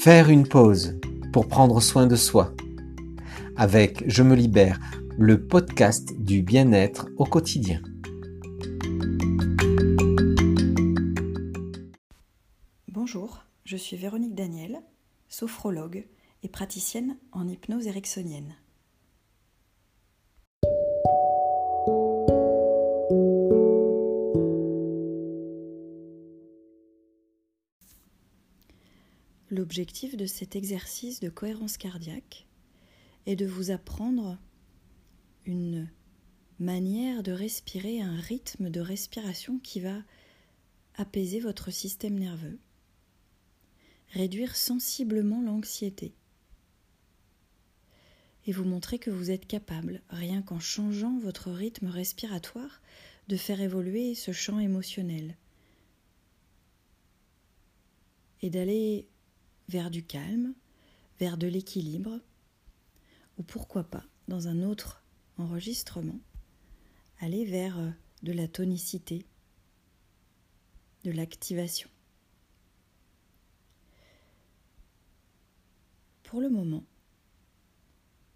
Faire une pause pour prendre soin de soi. Avec Je me libère, le podcast du bien-être au quotidien. Bonjour, je suis Véronique Daniel, sophrologue et praticienne en hypnose ericksonienne. L'objectif de cet exercice de cohérence cardiaque est de vous apprendre une manière de respirer, un rythme de respiration qui va apaiser votre système nerveux, réduire sensiblement l'anxiété et vous montrer que vous êtes capable, rien qu'en changeant votre rythme respiratoire, de faire évoluer ce champ émotionnel et d'aller vers du calme, vers de l'équilibre, ou pourquoi pas, dans un autre enregistrement, aller vers euh, de la tonicité, de l'activation. Pour le moment,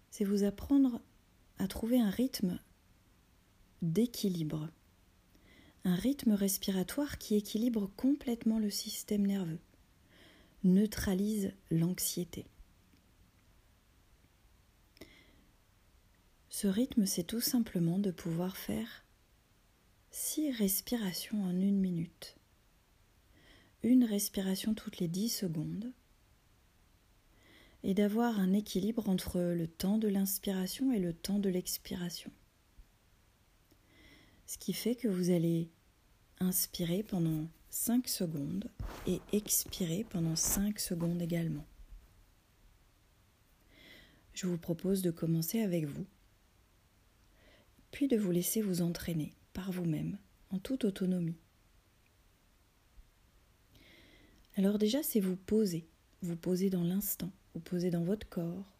c'est vous apprendre à trouver un rythme d'équilibre, un rythme respiratoire qui équilibre complètement le système nerveux neutralise l'anxiété. Ce rythme, c'est tout simplement de pouvoir faire six respirations en une minute. Une respiration toutes les dix secondes et d'avoir un équilibre entre le temps de l'inspiration et le temps de l'expiration. Ce qui fait que vous allez inspirer pendant 5 secondes et expirez pendant 5 secondes également. Je vous propose de commencer avec vous, puis de vous laisser vous entraîner par vous-même en toute autonomie. Alors déjà, c'est vous poser, vous poser dans l'instant, vous poser dans votre corps,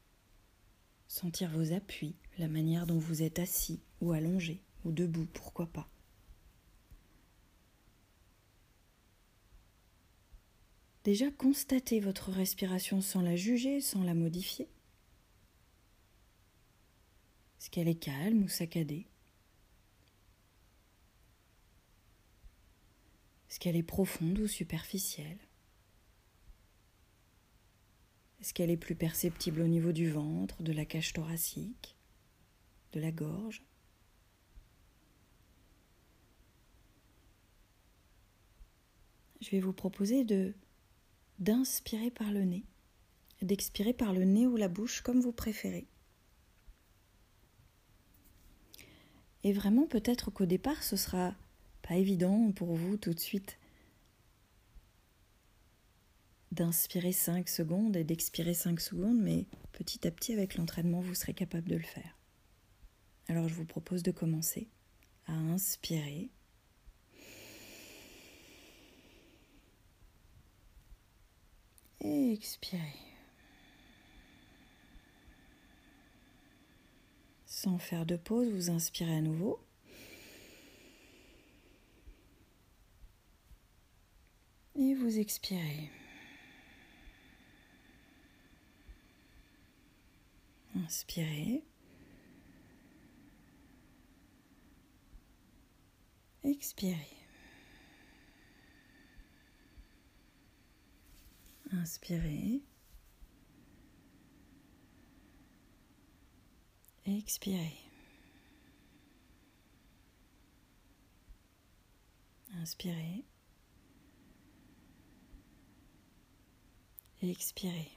sentir vos appuis, la manière dont vous êtes assis ou allongé ou debout, pourquoi pas. Déjà, constatez votre respiration sans la juger, sans la modifier. Est-ce qu'elle est calme ou saccadée? Est-ce qu'elle est profonde ou superficielle? Est-ce qu'elle est plus perceptible au niveau du ventre, de la cage thoracique, de la gorge? Je vais vous proposer de d'inspirer par le nez, d'expirer par le nez ou la bouche comme vous préférez. Et vraiment, peut-être qu'au départ, ce sera pas évident pour vous tout de suite d'inspirer 5 secondes et d'expirer 5 secondes, mais petit à petit, avec l'entraînement, vous serez capable de le faire. Alors, je vous propose de commencer à inspirer expirez. Sans faire de pause, vous inspirez à nouveau. Et vous expirez. Inspirez. Expirez. Inspirez. Expirez. Inspirez. Expirez.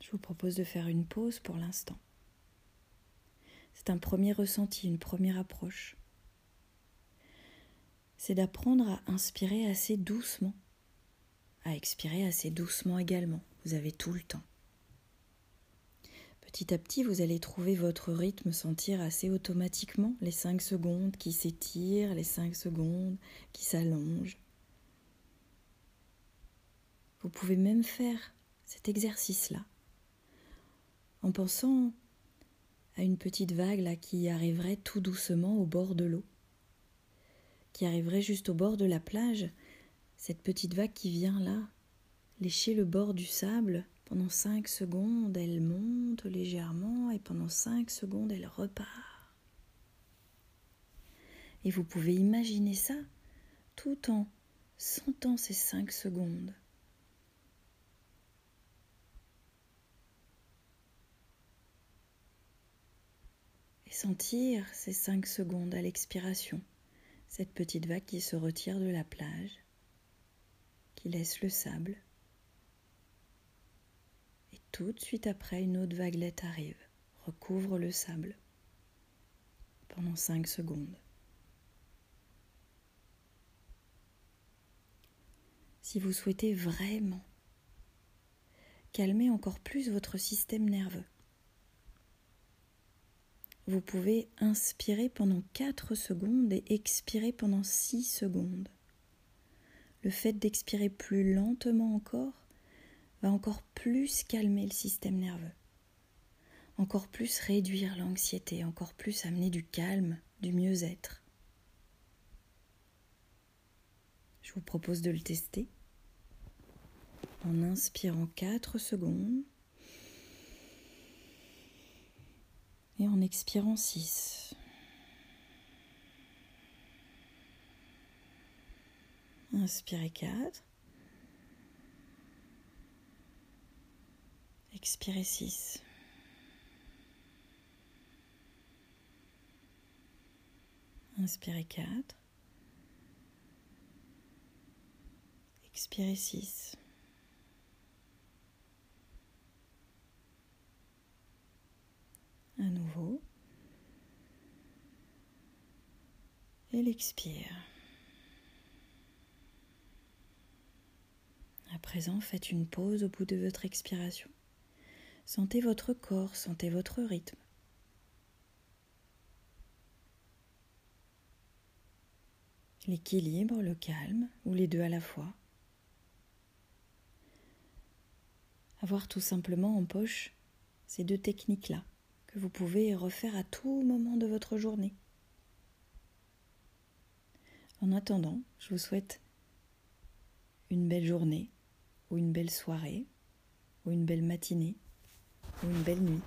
Je vous propose de faire une pause pour l'instant. C'est un premier ressenti, une première approche c'est d'apprendre à inspirer assez doucement, à expirer assez doucement également. Vous avez tout le temps. Petit à petit, vous allez trouver votre rythme sentir assez automatiquement les 5 secondes qui s'étirent, les 5 secondes qui s'allongent. Vous pouvez même faire cet exercice-là en pensant à une petite vague qui arriverait tout doucement au bord de l'eau qui arriverait juste au bord de la plage, Cette petite vague qui vient là, lécher le bord du sable, pendant 5 secondes, elle monte légèrement et pendant 5 secondes, elle repart. Et vous pouvez imaginer ça tout en sentant ces 5 secondes. Et sentir ces 5 secondes à l'expiration, cette petite vague qui se retire de la plage, qui laisse le sable. Et tout de suite après, une autre vaguelette arrive, recouvre le sable pendant 5 secondes. si vous souhaitez vraiment calmer encore plus votre système nerveux. Vous pouvez inspirer pendant 4 secondes et expirer pendant 6 secondes. Le fait d'expirer plus lentement encore va encore plus calmer le système nerveux, encore plus réduire l'anxiété, encore plus amener du calme, du mieux-être. Je vous propose de le tester en inspirant 4 secondes et en expirant 6. Inspirez 4. Expirez 6. Inspirez 4. Expirez 6. À nouveau. Et l'expire. À présent, faites une pause au bout de votre expiration. Sentez votre corps, sentez votre rythme. L'équilibre, le calme, ou les deux à la fois. avoir tout simplement en poche ces deux techniques-là que vous pouvez refaire à tout moment de votre journée. En attendant, je vous souhaite une belle journée ou une belle soirée ou une belle matinée ou une belle nuit.